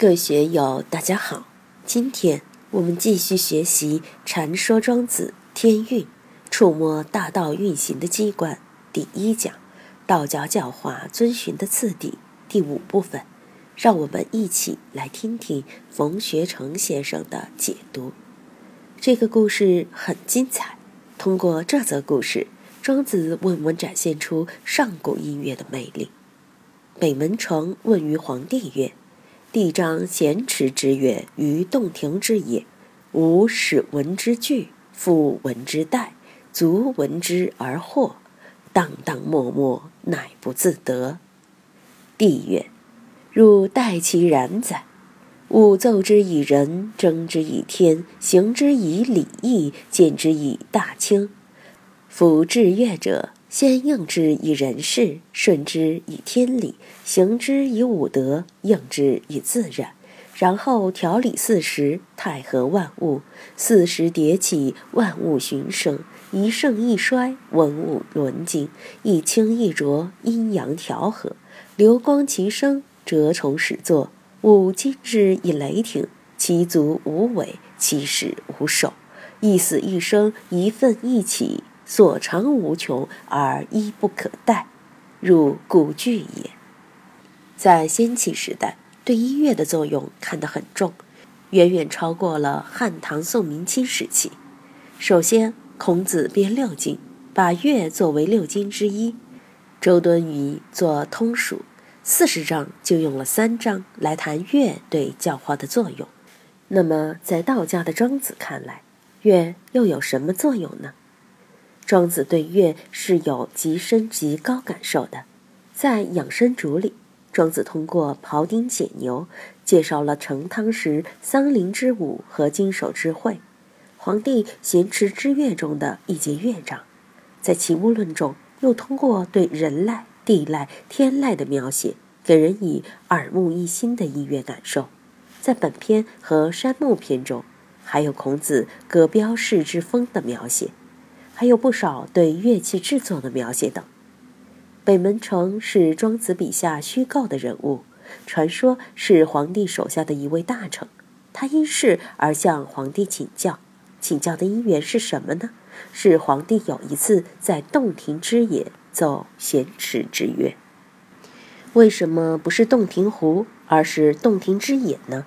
各位学友，大家好！今天我们继续学习《禅说庄子天运》，触摸大道运行的机关第一讲，道教教化遵循的次第第五部分。让我们一起来听听冯学成先生的解读。这个故事很精彩。通过这则故事，庄子为我们展现出上古音乐的魅力。北门城问于皇帝曰。帝张咸池之乐于洞庭之野，吾始闻之惧，复闻之殆，足闻之而惑，荡荡漠漠，乃不自得。帝曰：“汝待其然哉？吾奏之以仁，征之以天，行之以礼义，见之以大清。夫治乐者。”先应之以人事，顺之以天理，行之以五德，应之以自然，然后调理四时，太和万物。四时迭起，万物循生，一盛一衰，文物轮经，一清一浊，阴阳调和，流光其生，蛰虫始作。吾今之以雷霆，其足无尾，其始无首，一死一生，一奋一起。所长无穷而一不可待，如古巨也。在先秦时代，对音乐的作用看得很重，远远超过了汉唐宋明清时期。首先，孔子编六经，把乐作为六经之一。周敦颐作《通俗》，四十章就用了三章来谈乐对教化的作用。那么，在道家的庄子看来，乐又有什么作用呢？庄子对乐是有极深极高感受的，在《养生主》里，庄子通过庖丁解牛，介绍了成汤时桑林之舞和经手之会，皇帝咸池之乐中的一节乐章。在《齐物论》中，又通过对人籁、地籁、天籁的描写，给人以耳目一新的音乐感受。在本篇和山木篇中，还有孔子歌标士之风的描写。还有不少对乐器制作的描写等。北门城是庄子笔下虚构的人物，传说是皇帝手下的一位大臣。他因事而向皇帝请教，请教的因缘是什么呢？是皇帝有一次在洞庭之野奏咸池之乐。为什么不是洞庭湖，而是洞庭之野呢？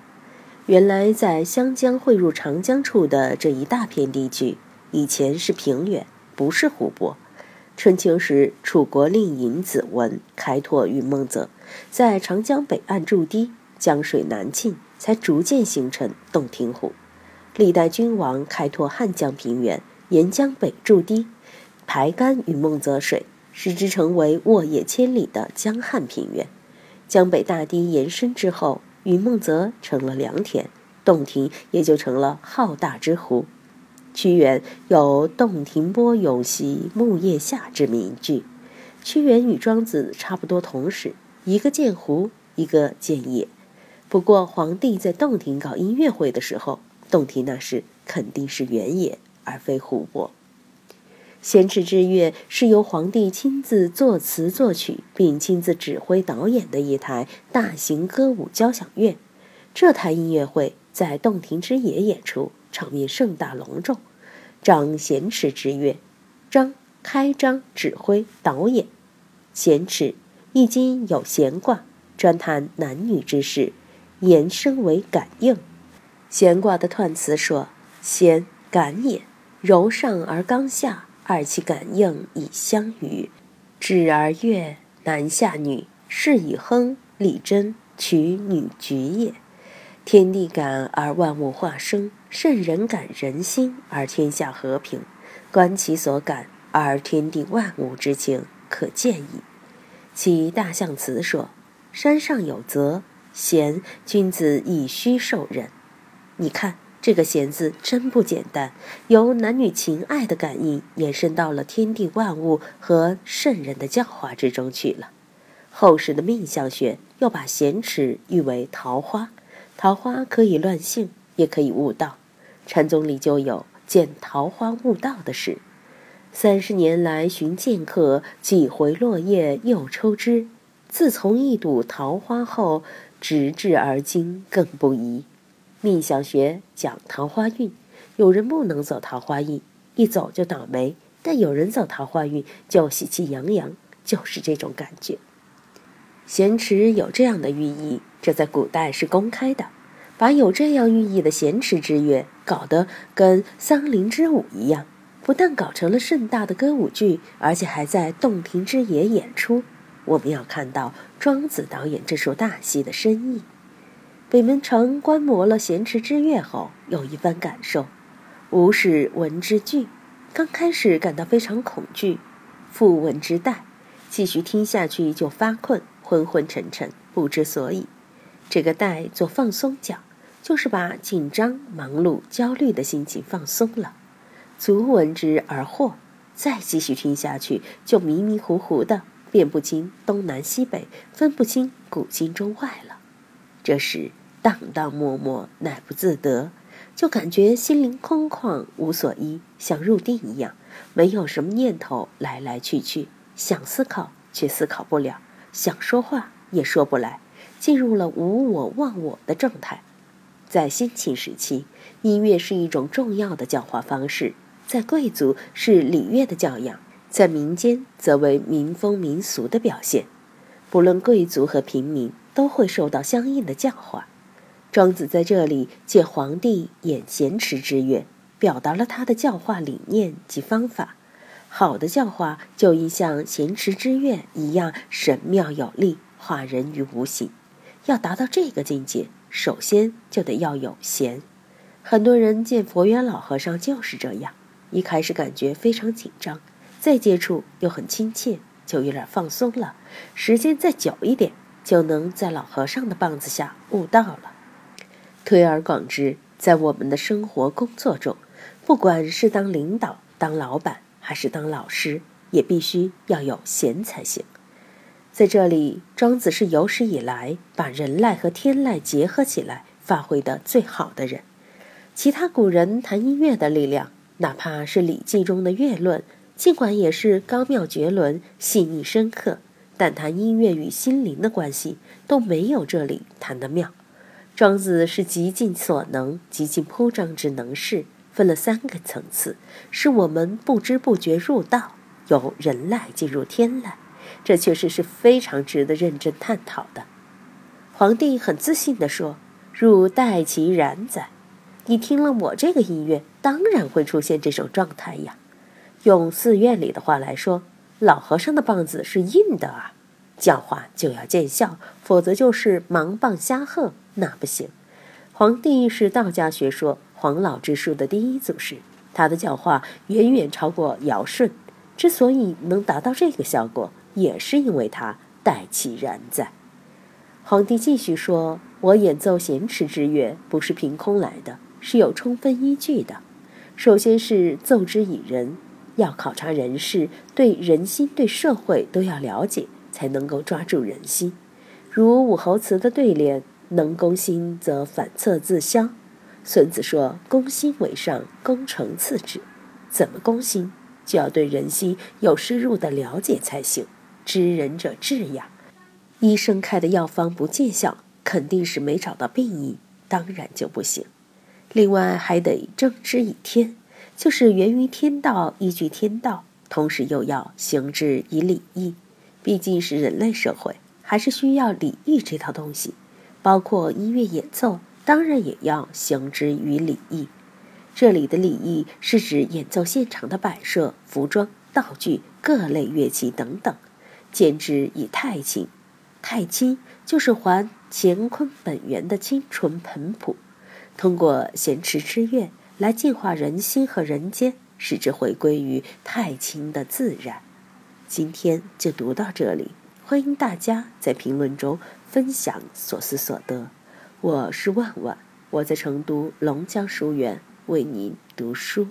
原来在湘江汇入长江处的这一大片地区。以前是平原，不是湖泊。春秋时，楚国令尹子文开拓云梦泽，在长江北岸筑堤，江水南进，才逐渐形成洞庭湖。历代君王开拓汉江平原，沿江北筑堤，排干云梦泽水，使之成为沃野千里的江汉平原。江北大堤延伸之后，云梦泽成了良田，洞庭也就成了浩大之湖。屈原有“洞庭波涌兮木叶下”之名句。屈原与庄子差不多同时，一个见湖，一个见野。不过，皇帝在洞庭搞音乐会的时候，洞庭那是肯定是原野，而非湖泊。咸池之乐是由皇帝亲自作词作曲，并亲自指挥导演的一台大型歌舞交响乐。这台音乐会在洞庭之野演出。场面盛大隆重，张咸池之乐，张开张指挥导演，咸池易经有闲卦，专谈男女之事，延伸为感应。闲卦的彖辞说：“咸感也，柔上而刚下，二其感应以相与，止而悦，男下女，是以亨利贞，取女局也。天地感而万物化生。”圣人感人心而天下和平，观其所感而天地万物之情可见矣。其大象辞说：“山上有泽，贤君子以虚受人。”你看这个“贤”字真不简单，由男女情爱的感应延伸到了天地万物和圣人的教化之中去了。后世的命相学又把贤池誉为桃花，桃花可以乱性，也可以悟道。禅宗里就有见桃花悟道的事。三十年来寻剑客，几回落叶又抽枝。自从一睹桃花后，直至而今更不移。命相学讲桃花运，有人不能走桃花运，一走就倒霉；但有人走桃花运就喜气洋洋，就是这种感觉。咸池有这样的寓意，这在古代是公开的，把有这样寓意的咸池之乐搞得跟桑林之舞一样，不但搞成了盛大的歌舞剧，而且还在洞庭之野演出。我们要看到庄子导演这出大戏的深意。北门城观摩了咸池之乐后，有一番感受。吾始闻之惧，刚开始感到非常恐惧，复闻之殆，继续听下去就发困，昏昏沉沉，不知所以。这个带做放松讲，就是把紧张、忙碌、焦虑的心情放松了。足闻之而获，再继续听下去就迷迷糊糊的，辨不清东南西北，分不清古今中外了。这时。荡荡默默，乃不自得，就感觉心灵空旷，无所依，像入定一样，没有什么念头来来去去，想思考却思考不了，想说话也说不来，进入了无我忘我的状态。在先秦时期，音乐是一种重要的教化方式，在贵族是礼乐的教养，在民间则为民风民俗的表现。不论贵族和平民，都会受到相应的教化。庄子在这里借皇帝演咸池之乐，表达了他的教化理念及方法。好的教化就应像咸池之乐一样神妙有力，化人于无形。要达到这个境界，首先就得要有闲。很多人见佛缘老和尚就是这样，一开始感觉非常紧张，再接触又很亲切，就有点放松了。时间再久一点，就能在老和尚的棒子下悟道了。推而广之，在我们的生活工作中，不管是当领导、当老板，还是当老师，也必须要有闲才行。在这里，庄子是有史以来把人籁和天籁结合起来发挥的最好的人。其他古人谈音乐的力量，哪怕是《礼记》中的乐论，尽管也是高妙绝伦、细腻深刻，但谈音乐与心灵的关系，都没有这里谈的妙。庄子是极尽所能、极尽铺张之能事，分了三个层次，使我们不知不觉入道，由人籁进入天籁，这确实是非常值得认真探讨的。皇帝很自信地说：“汝待其然哉？你听了我这个音乐，当然会出现这种状态呀。用寺院里的话来说，老和尚的棒子是硬的啊。”教化就要见效，否则就是盲棒瞎喝，那不行。皇帝是道家学说黄老之术的第一祖师，他的教化远远超过尧舜。之所以能达到这个效果，也是因为他待其然在。皇帝继续说：“我演奏咸池之乐，不是凭空来的，是有充分依据的。首先是奏之以人，要考察人事，对人心、对社会都要了解。”才能够抓住人心，如武侯祠的对联：“能攻心则反侧自消。”孙子说：“攻心为上，攻城次之。”怎么攻心，就要对人心有深入的了解才行。知人者智呀。医生开的药方不见效，肯定是没找到病因，当然就不行。另外还得正之以天，就是源于天道，依据天道，同时又要行之以礼义。毕竟是人类社会，还是需要礼义这套东西，包括音乐演奏，当然也要行之于礼义。这里的礼义是指演奏现场的摆设、服装、道具、各类乐器等等，兼之以太清。太清就是还乾坤本源的清纯盆朴，通过咸池之乐来净化人心和人间，使之回归于太清的自然。今天就读到这里，欢迎大家在评论中分享所思所得。我是万万，我在成都龙江书院为您读书。